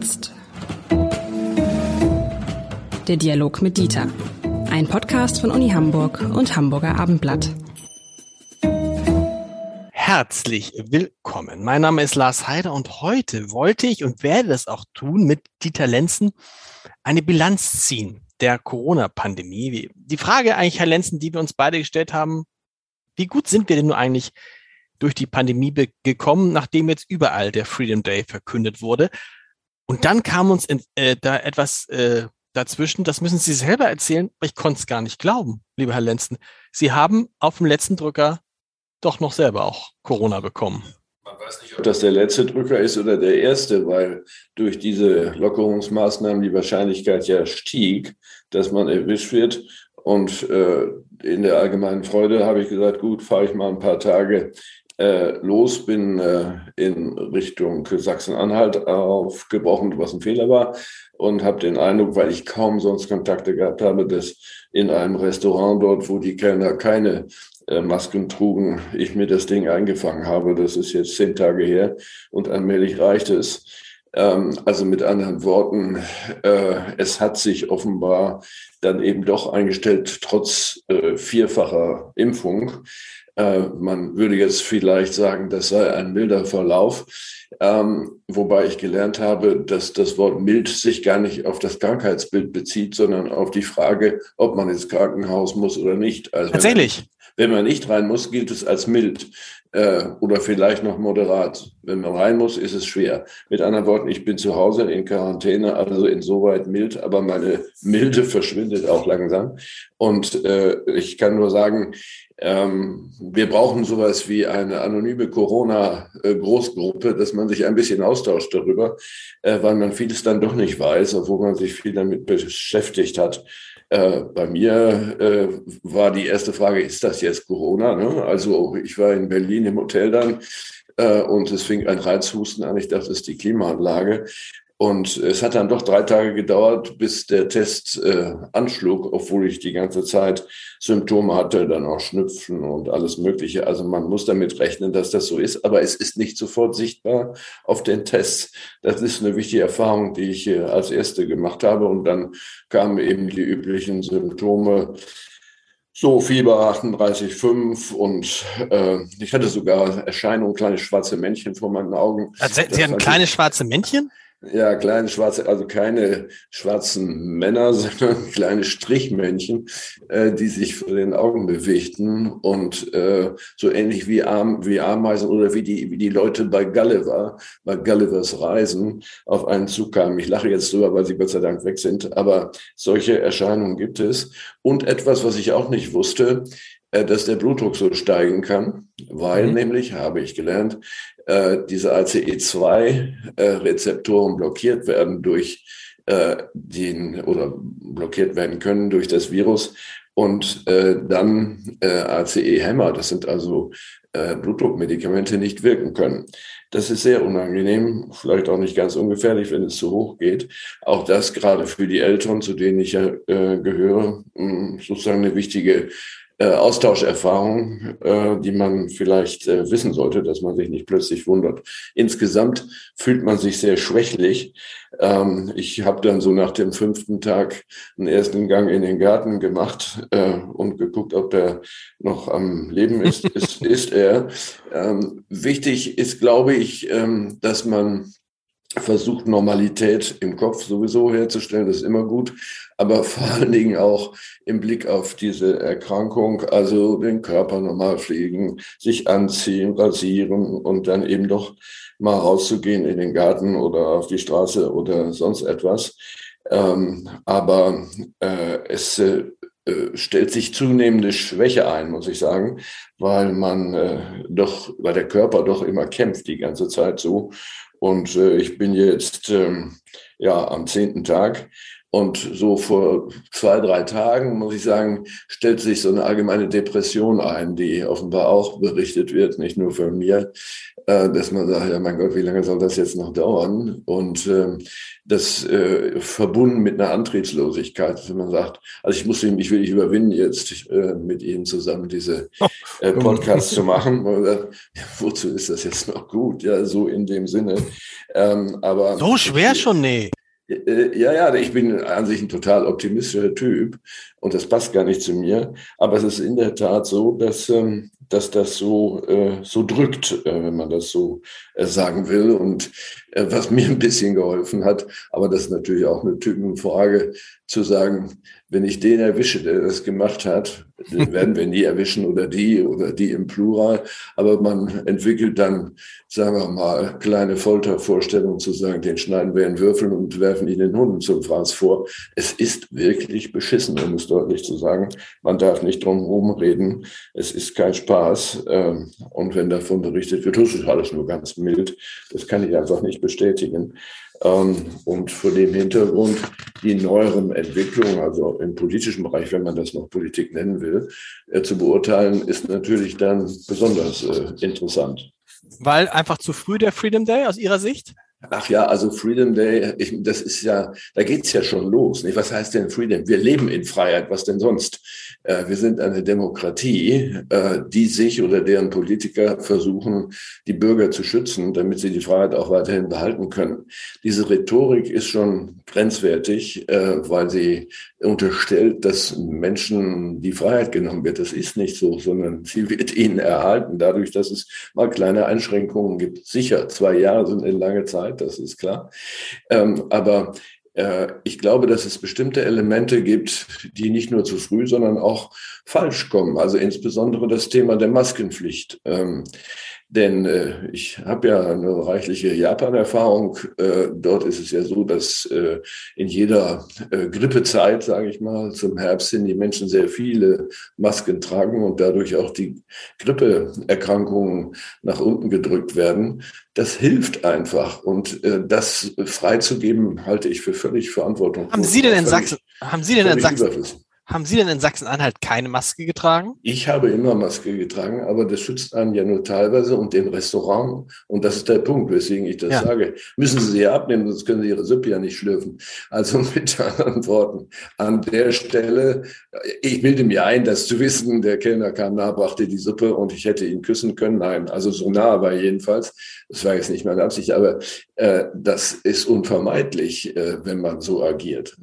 Jetzt. Der Dialog mit Dieter. Ein Podcast von Uni Hamburg und Hamburger Abendblatt. Herzlich willkommen. Mein Name ist Lars Heider und heute wollte ich und werde das auch tun mit Dieter Lenzen eine Bilanz ziehen der Corona-Pandemie. Die Frage eigentlich, Herr Lenzen, die wir uns beide gestellt haben, wie gut sind wir denn nur eigentlich durch die Pandemie gekommen, nachdem jetzt überall der Freedom Day verkündet wurde? Und dann kam uns in, äh, da etwas äh, dazwischen, das müssen Sie selber erzählen, aber ich konnte es gar nicht glauben, lieber Herr Lenzen. Sie haben auf dem letzten Drücker doch noch selber auch Corona bekommen. Man weiß nicht, ob das der letzte Drücker ist oder der erste, weil durch diese Lockerungsmaßnahmen die Wahrscheinlichkeit ja stieg, dass man erwischt wird. Und äh, in der allgemeinen Freude habe ich gesagt, gut, fahre ich mal ein paar Tage äh, los, bin äh, in Richtung Sachsen-Anhalt aufgebrochen, was ein Fehler war, und habe den Eindruck, weil ich kaum sonst Kontakte gehabt habe, dass in einem Restaurant dort, wo die Kellner keine äh, Masken trugen, ich mir das Ding eingefangen habe. Das ist jetzt zehn Tage her und allmählich reicht es. Ähm, also mit anderen Worten, äh, es hat sich offenbar dann eben doch eingestellt, trotz äh, vierfacher Impfung. Äh, man würde jetzt vielleicht sagen, das sei ein milder Verlauf, ähm, wobei ich gelernt habe, dass das Wort mild sich gar nicht auf das Krankheitsbild bezieht, sondern auf die Frage, ob man ins Krankenhaus muss oder nicht. Also Tatsächlich. Wenn man nicht rein muss, gilt es als mild äh, oder vielleicht noch moderat. Wenn man rein muss, ist es schwer. Mit anderen Worten, ich bin zu Hause in Quarantäne, also insoweit mild, aber meine Milde verschwindet auch langsam. Und äh, ich kann nur sagen, ähm, wir brauchen sowas wie eine anonyme Corona-Großgruppe, dass man sich ein bisschen austauscht darüber, äh, weil man vieles dann doch nicht weiß, obwohl man sich viel damit beschäftigt hat. Äh, bei mir äh, war die erste Frage, ist das jetzt Corona? Ne? Also ich war in Berlin im Hotel dann äh, und es fing ein Reizhusten an. Ich dachte, das ist die Klimaanlage. Und es hat dann doch drei Tage gedauert, bis der Test äh, anschlug, obwohl ich die ganze Zeit Symptome hatte, dann auch Schnüpfen und alles Mögliche. Also man muss damit rechnen, dass das so ist, aber es ist nicht sofort sichtbar auf den Tests. Das ist eine wichtige Erfahrung, die ich äh, als erste gemacht habe. Und dann kamen eben die üblichen Symptome. So, Fieber 38,5 und äh, ich hatte sogar Erscheinungen, kleine schwarze Männchen vor meinen Augen. Also, Sie hatten kleine schwarze Männchen? Ja, kleine schwarze, also keine schwarzen Männer, sondern kleine Strichmännchen, äh, die sich vor den Augen bewegten und äh, so ähnlich wie, Am wie Ameisen oder wie die, wie die Leute bei Gulliver, bei Gullivers Reisen auf einen Zug kamen. Ich lache jetzt drüber, weil sie Gott sei Dank weg sind, aber solche Erscheinungen gibt es. Und etwas, was ich auch nicht wusste, dass der Blutdruck so steigen kann, weil mhm. nämlich, habe ich gelernt, äh, diese ACE2-Rezeptoren äh, blockiert werden durch den oder blockiert werden können durch das Virus und dann ACE-Hämmer, das sind also Blutdruckmedikamente, nicht wirken können. Das ist sehr unangenehm, vielleicht auch nicht ganz ungefährlich, wenn es zu hoch geht. Auch das gerade für die Eltern, zu denen ich ja gehöre, sozusagen eine wichtige äh, Austauscherfahrung, äh, die man vielleicht äh, wissen sollte, dass man sich nicht plötzlich wundert. Insgesamt fühlt man sich sehr schwächlich. Ähm, ich habe dann so nach dem fünften Tag einen ersten Gang in den Garten gemacht äh, und geguckt, ob der noch am Leben ist. ist, ist er. Ähm, wichtig ist, glaube ich, ähm, dass man versucht, Normalität im Kopf sowieso herzustellen, das ist immer gut, aber vor allen Dingen auch im Blick auf diese Erkrankung, also den Körper normal pflegen, sich anziehen, rasieren und dann eben doch mal rauszugehen in den Garten oder auf die Straße oder sonst etwas. Ähm, aber äh, es äh, stellt sich zunehmende Schwäche ein, muss ich sagen, weil man äh, doch, weil der Körper doch immer kämpft die ganze Zeit so und äh, ich bin jetzt ähm, ja am zehnten Tag Und so vor zwei, drei Tagen, muss ich sagen, stellt sich so eine allgemeine Depression ein, die offenbar auch berichtet wird, nicht nur von mir, äh, dass man sagt, ja mein Gott, wie lange soll das jetzt noch dauern? Und äh, das äh, verbunden mit einer Antriebslosigkeit, wenn man sagt, also ich muss mich wirklich überwinden, jetzt äh, mit Ihnen zusammen diese äh, Podcasts zu machen. Sagt, ja, wozu ist das jetzt noch gut? Ja, so in dem Sinne. Ähm, aber so schwer schon, nee. Äh, ja, ja, ich bin an sich ein total optimistischer Typ und das passt gar nicht zu mir. Aber es ist in der Tat so, dass, ähm, dass das so, äh, so drückt, äh, wenn man das so sagen will. Und was mir ein bisschen geholfen hat, aber das ist natürlich auch eine Typenfrage, zu sagen, wenn ich den erwische, der das gemacht hat, den werden wir nie erwischen oder die oder die im Plural. Aber man entwickelt dann, sagen wir mal, kleine Foltervorstellungen zu sagen, den schneiden wir in Würfeln und werfen ihn den Hunden zum Fraß vor. Es ist wirklich beschissen, um es deutlich zu sagen. Man darf nicht drum herum reden. Es ist kein Spaß. Ähm, und wenn davon berichtet wird, das ist alles nur ganz mild. Das kann ich einfach nicht bestätigen. Ähm, und vor dem Hintergrund die neueren Entwicklungen, also im politischen Bereich, wenn man das noch Politik nennen will, äh, zu beurteilen, ist natürlich dann besonders äh, interessant. Weil einfach zu früh der Freedom Day aus Ihrer Sicht? Ach ja, also Freedom Day, ich, das ist ja, da geht's ja schon los. Nicht? Was heißt denn Freedom? Wir leben in Freiheit, was denn sonst? Äh, wir sind eine Demokratie, äh, die sich oder deren Politiker versuchen, die Bürger zu schützen, damit sie die Freiheit auch weiterhin behalten können. Diese Rhetorik ist schon grenzwertig, äh, weil sie unterstellt, dass Menschen die Freiheit genommen wird. Das ist nicht so, sondern sie wird ihnen erhalten, dadurch, dass es mal kleine Einschränkungen gibt. Sicher, zwei Jahre sind eine lange Zeit, das ist klar. Ähm, aber äh, ich glaube, dass es bestimmte Elemente gibt, die nicht nur zu früh, sondern auch falsch kommen. Also insbesondere das Thema der Maskenpflicht. Denn äh, ich habe ja eine reichliche Japan-Erfahrung. Äh, dort ist es ja so, dass äh, in jeder äh, Grippezeit, sage ich mal, zum Herbst hin die Menschen sehr viele Masken tragen und dadurch auch die Grippeerkrankungen nach unten gedrückt werden. Das hilft einfach und äh, das freizugeben halte ich für völlig verantwortungslos. Haben Sie denn in Sachsen? Haben Sie denn in Sachsen? Haben Sie denn in Sachsen-Anhalt keine Maske getragen? Ich habe immer Maske getragen, aber das schützt einen ja nur teilweise und im Restaurant, und das ist der Punkt, weswegen ich das ja. sage, müssen Sie sie abnehmen, sonst können Sie Ihre Suppe ja nicht schlürfen. Also mit anderen Worten, an der Stelle, ich bilde mir ein, das zu wissen, der Kellner kam nah, brachte die Suppe und ich hätte ihn küssen können. Nein, also so nah aber jedenfalls. Das war jetzt nicht meine Absicht, aber äh, das ist unvermeidlich, äh, wenn man so agiert.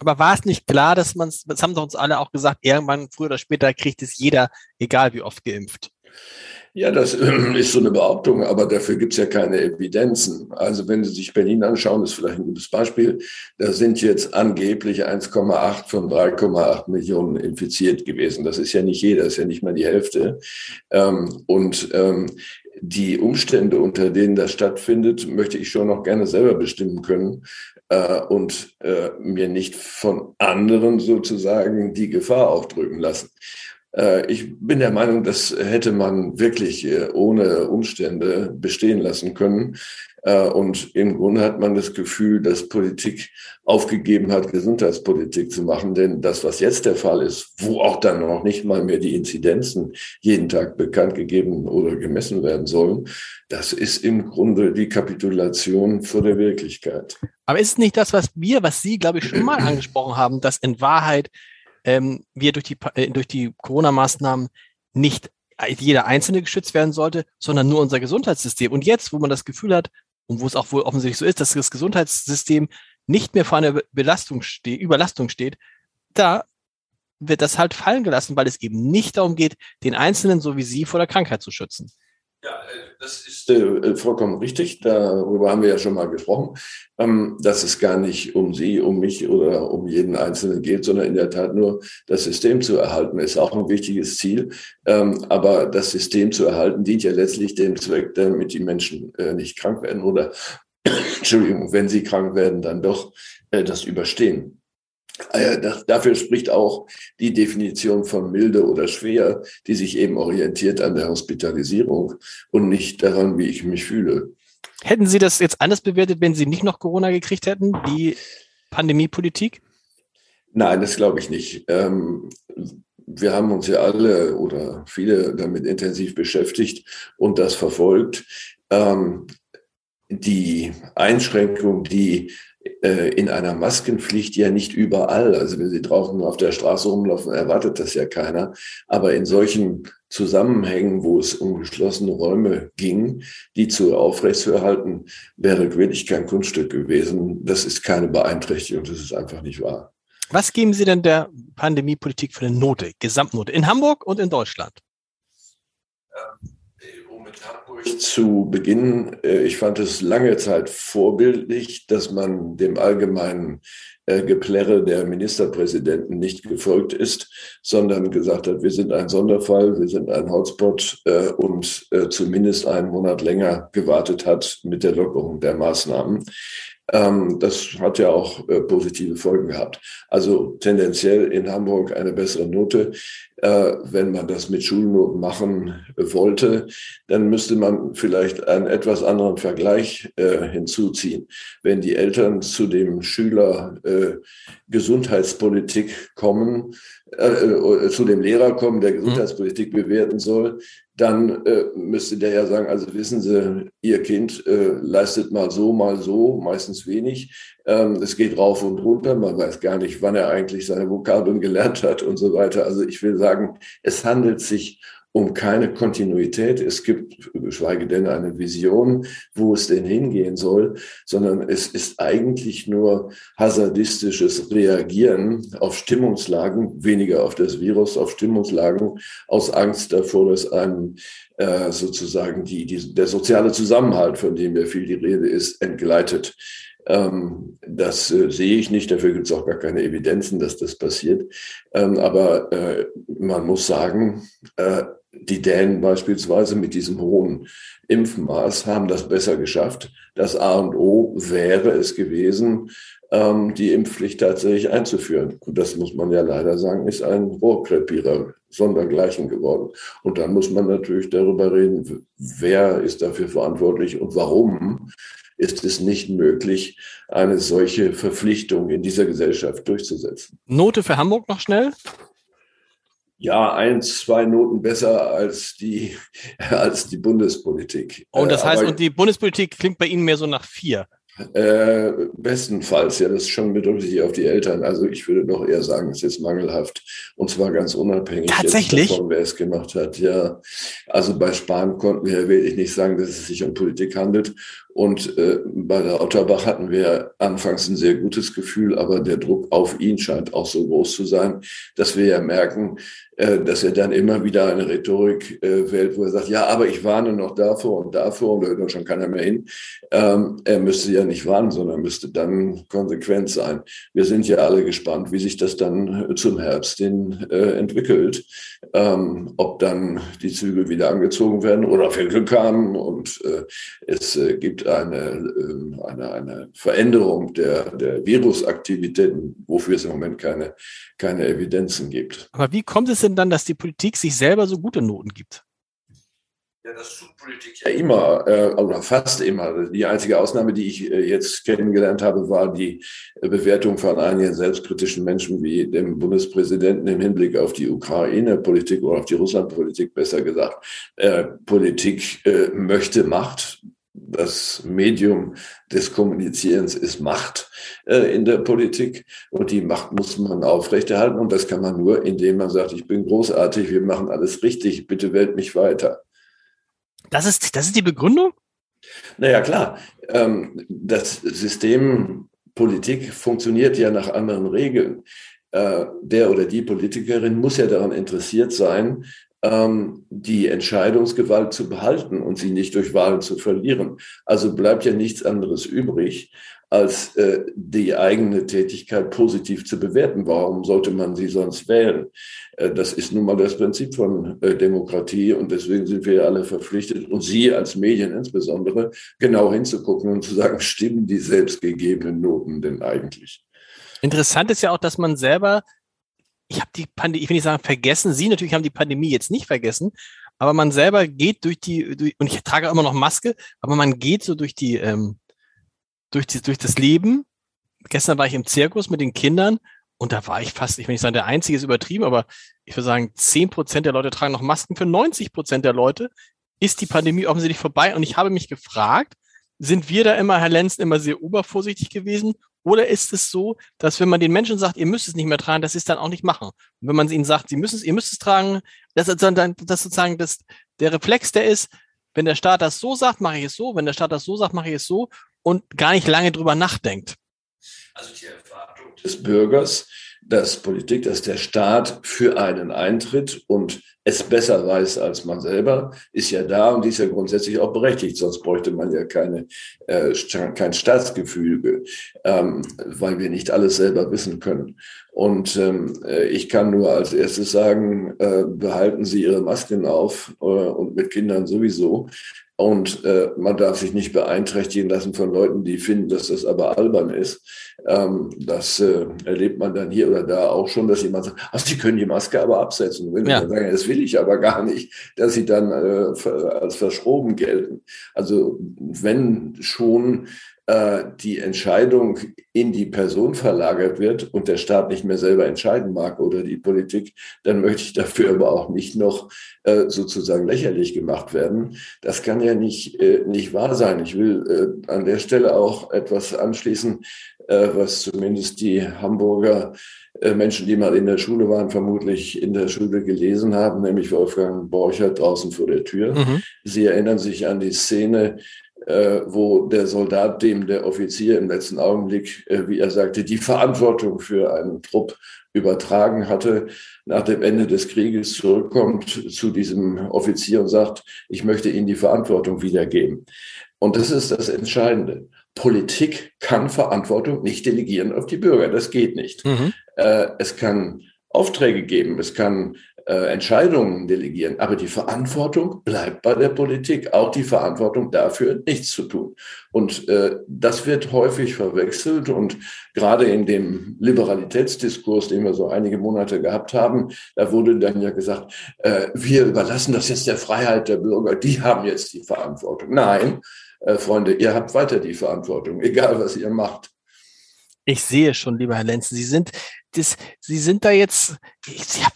Aber war es nicht klar, dass man es, das haben doch uns alle auch gesagt, irgendwann früher oder später kriegt es jeder, egal wie oft geimpft. Ja, das ist so eine Behauptung, aber dafür gibt es ja keine Evidenzen. Also wenn Sie sich Berlin anschauen, ist vielleicht ein gutes Beispiel. Da sind jetzt angeblich 1,8 von 3,8 Millionen infiziert gewesen. Das ist ja nicht jeder, das ist ja nicht mal die Hälfte. Ähm, und ähm, die Umstände, unter denen das stattfindet, möchte ich schon noch gerne selber bestimmen können äh, und äh, mir nicht von anderen sozusagen die Gefahr aufdrücken lassen. Äh, ich bin der Meinung, das hätte man wirklich äh, ohne Umstände bestehen lassen können. Äh, und im Grunde hat man das Gefühl, dass Politik aufgegeben hat, Gesundheitspolitik zu machen. Denn das, was jetzt der Fall ist, wo auch dann noch nicht mal mehr die Inzidenzen jeden Tag bekannt gegeben oder gemessen werden sollen, das ist im Grunde die Kapitulation vor der Wirklichkeit. Aber ist es nicht das, was wir, was Sie, glaube ich, schon mal angesprochen haben, dass in Wahrheit ähm, wir durch die, äh, durch die Corona-Maßnahmen nicht jeder Einzelne geschützt werden sollte, sondern nur unser Gesundheitssystem. Und jetzt, wo man das Gefühl hat, und wo es auch wohl offensichtlich so ist, dass das Gesundheitssystem nicht mehr vor einer Belastung steht, Überlastung steht, da wird das halt fallen gelassen, weil es eben nicht darum geht, den Einzelnen so wie Sie vor der Krankheit zu schützen. Äh, das ist äh, vollkommen richtig. Darüber haben wir ja schon mal gesprochen, ähm, dass es gar nicht um Sie, um mich oder um jeden Einzelnen geht, sondern in der Tat nur das System zu erhalten, ist auch ein wichtiges Ziel. Ähm, aber das System zu erhalten dient ja letztlich dem Zweck, damit die Menschen äh, nicht krank werden oder, Entschuldigung, wenn sie krank werden, dann doch äh, das überstehen. Äh, das, dafür spricht auch die Definition von milde oder schwer, die sich eben orientiert an der Hospitalisierung und nicht daran, wie ich mich fühle. Hätten Sie das jetzt anders bewertet, wenn Sie nicht noch Corona gekriegt hätten? Die Pandemiepolitik? Nein, das glaube ich nicht. Ähm, wir haben uns ja alle oder viele damit intensiv beschäftigt und das verfolgt. Ähm, die Einschränkung, die in einer Maskenpflicht ja nicht überall, also wenn Sie draußen auf der Straße rumlaufen, erwartet das ja keiner, aber in solchen Zusammenhängen, wo es um geschlossene Räume ging, die zu aufrechtzuerhalten, wäre wirklich kein Kunststück gewesen. Das ist keine Beeinträchtigung, das ist einfach nicht wahr. Was geben Sie denn der Pandemiepolitik für eine Note, Gesamtnote, in Hamburg und in Deutschland? Um mit Hamburg zu beginnen, äh, ich fand es lange Zeit vorbildlich, dass man dem allgemeinen äh, Geplärre der Ministerpräsidenten nicht gefolgt ist, sondern gesagt hat, wir sind ein Sonderfall, wir sind ein Hotspot äh, und zumindest einen Monat länger gewartet hat mit der Lockerung der Maßnahmen. Ähm, das hat ja auch äh, positive Folgen gehabt. Also tendenziell in Hamburg eine bessere Note. Äh, wenn man das mit Schulnoten machen wollte, dann müsste man vielleicht einen etwas anderen Vergleich äh, hinzuziehen. Wenn die Eltern zu dem Schüler äh, Gesundheitspolitik kommen, äh, äh, zu dem Lehrer kommen, der mhm. Gesundheitspolitik bewerten soll, dann äh, müsste der ja sagen, also wissen Sie, Ihr Kind äh, leistet mal so, mal so, meistens wenig. Ähm, es geht rauf und runter, man weiß gar nicht, wann er eigentlich seine Vokabeln gelernt hat und so weiter. Also ich will sagen, es handelt sich um keine Kontinuität. Es gibt, geschweige denn, eine Vision, wo es denn hingehen soll, sondern es ist eigentlich nur hazardistisches Reagieren auf Stimmungslagen, weniger auf das Virus, auf Stimmungslagen aus Angst davor, dass einem äh, sozusagen die, die, der soziale Zusammenhalt, von dem ja viel die Rede ist, entgleitet. Ähm, das äh, sehe ich nicht, dafür gibt es auch gar keine Evidenzen, dass das passiert. Ähm, aber äh, man muss sagen, äh, die Dänen beispielsweise mit diesem hohen Impfmaß haben das besser geschafft. Das A und O wäre es gewesen, ähm, die Impfpflicht tatsächlich einzuführen. Und das muss man ja leider sagen, ist ein Rohrkrepierer sondergleichen geworden. Und dann muss man natürlich darüber reden, wer ist dafür verantwortlich und warum ist es nicht möglich, eine solche Verpflichtung in dieser Gesellschaft durchzusetzen. Note für Hamburg noch schnell? Ja, ein, zwei Noten besser als die, als die Bundespolitik. Und das heißt, Aber, und die Bundespolitik klingt bei Ihnen mehr so nach vier? Äh, bestenfalls, ja, das ist schon bedeutet auf die Eltern. Also ich würde doch eher sagen, es ist mangelhaft. Und zwar ganz unabhängig Tatsächlich? davon, wer es gemacht hat. Ja, also bei Spahn konnten wir wirklich nicht sagen, dass es sich um Politik handelt. Und äh, bei der Otterbach hatten wir anfangs ein sehr gutes Gefühl, aber der Druck auf ihn scheint auch so groß zu sein, dass wir ja merken, äh, dass er dann immer wieder eine Rhetorik äh, wählt, wo er sagt, ja, aber ich warne noch davor und davor und da hört schon keiner mehr hin. Ähm, er müsste ja nicht warnen, sondern müsste dann konsequent sein. Wir sind ja alle gespannt, wie sich das dann zum Herbst hin äh, entwickelt. Ähm, ob dann die Zügel wieder angezogen werden oder wir Glück haben und äh, es äh, gibt eine, ähm, eine, eine Veränderung der, der Virusaktivitäten, wofür es im Moment keine, keine Evidenzen gibt. Aber wie kommt es denn dann, dass die Politik sich selber so gute Noten gibt? Ja, das tut Politik ja immer, äh, oder fast immer. Die einzige Ausnahme, die ich äh, jetzt kennengelernt habe, war die äh, Bewertung von einigen selbstkritischen Menschen wie dem Bundespräsidenten im Hinblick auf die Ukraine-Politik oder auf die Russland-Politik, besser gesagt. Äh, Politik äh, möchte Macht, das Medium des Kommunizierens ist Macht äh, in der Politik und die Macht muss man aufrechterhalten und das kann man nur, indem man sagt, ich bin großartig, wir machen alles richtig, bitte wählt mich weiter. Das ist, das ist die Begründung? Naja, klar. Ähm, das System Politik funktioniert ja nach anderen Regeln. Äh, der oder die Politikerin muss ja daran interessiert sein, ähm, die Entscheidungsgewalt zu behalten und sie nicht durch Wahlen zu verlieren. Also bleibt ja nichts anderes übrig, als äh, die eigene Tätigkeit positiv zu bewerten. Warum sollte man sie sonst wählen? Äh, das ist nun mal das Prinzip von äh, Demokratie und deswegen sind wir alle verpflichtet und Sie als Medien insbesondere genau hinzugucken und zu sagen, stimmen die selbstgegebenen Noten denn eigentlich? Interessant ist ja auch, dass man selber ich habe die Pandemie, ich will nicht sagen vergessen, Sie natürlich haben die Pandemie jetzt nicht vergessen, aber man selber geht durch die, durch, und ich trage immer noch Maske, aber man geht so durch die, ähm, durch, die, durch das Leben gestern war ich im Zirkus mit den Kindern und da war ich fast, ich will nicht sagen, der Einzige ist übertrieben, aber ich würde sagen, zehn Prozent der Leute tragen noch Masken. Für 90 Prozent der Leute ist die Pandemie offensichtlich vorbei. Und ich habe mich gefragt, sind wir da immer, Herr Lenzen, immer sehr obervorsichtig gewesen? Oder ist es so, dass wenn man den Menschen sagt, ihr müsst es nicht mehr tragen, dass sie es dann auch nicht machen? Und wenn man ihnen sagt, sie müssen es, ihr müsst es tragen, dass, dass sozusagen das, der Reflex, der ist, wenn der Staat das so sagt, mache ich es so, wenn der Staat das so sagt, mache ich es so und gar nicht lange drüber nachdenkt. Also die Erwartung des Bürgers, dass Politik, dass der Staat für einen eintritt und es besser weiß als man selber, ist ja da und ist ja grundsätzlich auch berechtigt. Sonst bräuchte man ja keine, äh, kein Staatsgefüge, ähm, weil wir nicht alles selber wissen können. Und ähm, äh, ich kann nur als erstes sagen, äh, behalten Sie Ihre Masken auf äh, und mit Kindern sowieso. Und äh, man darf sich nicht beeinträchtigen lassen von Leuten, die finden, dass das aber albern ist. Ähm, das äh, erlebt man dann hier oder da auch schon, dass jemand sagt, ach, Sie können die Maske aber absetzen. Wenn ja. sagen, das will ich aber gar nicht, dass sie dann äh, als verschroben gelten. Also wenn schon äh, die Entscheidung in die Person verlagert wird und der Staat nicht mehr selber entscheiden mag oder die Politik, dann möchte ich dafür aber auch nicht noch äh, sozusagen lächerlich gemacht werden. Das kann ja nicht, äh, nicht wahr sein. Ich will äh, an der Stelle auch etwas anschließen, äh, was zumindest die Hamburger Menschen, die mal in der Schule waren, vermutlich in der Schule gelesen haben, nämlich Wolfgang Borchert draußen vor der Tür. Mhm. Sie erinnern sich an die Szene, äh, wo der Soldat dem der Offizier im letzten Augenblick, äh, wie er sagte, die Verantwortung für einen Trupp übertragen hatte, nach dem Ende des Krieges zurückkommt zu diesem Offizier und sagt, ich möchte Ihnen die Verantwortung wiedergeben. Und das ist das Entscheidende. Politik kann Verantwortung nicht delegieren auf die Bürger. Das geht nicht. Mhm. Äh, es kann Aufträge geben, es kann äh, Entscheidungen delegieren. Aber die Verantwortung bleibt bei der Politik, auch die Verantwortung dafür, nichts zu tun. Und äh, das wird häufig verwechselt und gerade in dem Liberalitätsdiskurs, den wir so einige Monate gehabt haben, da wurde dann ja gesagt, äh, wir überlassen das jetzt der Freiheit der Bürger, die haben jetzt die Verantwortung. Nein, äh, Freunde, ihr habt weiter die Verantwortung, egal was ihr macht. Ich sehe schon, lieber Herr Lenzen, Sie sind, das, Sie sind da jetzt, ich, haben,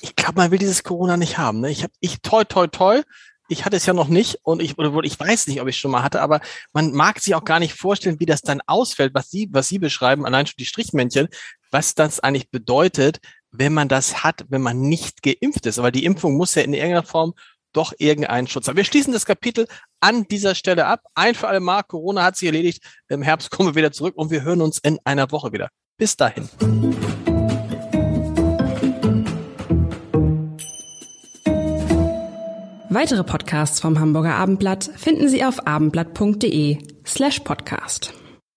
ich glaube, man will dieses Corona nicht haben. Ne? Ich habe, ich toi toi toi, ich hatte es ja noch nicht und ich oder ich weiß nicht, ob ich schon mal hatte, aber man mag sich auch gar nicht vorstellen, wie das dann ausfällt, was Sie, was Sie beschreiben, allein schon die Strichmännchen, was das eigentlich bedeutet, wenn man das hat, wenn man nicht geimpft ist. Aber die Impfung muss ja in irgendeiner Form doch irgendeinen Schutz haben. Wir schließen das Kapitel an dieser Stelle ab. Ein für alle Mal, Corona hat sich erledigt. Im Herbst kommen wir wieder zurück und wir hören uns in einer Woche wieder. Bis dahin. Weitere Podcasts vom Hamburger Abendblatt finden Sie auf abendblatt.de slash podcast.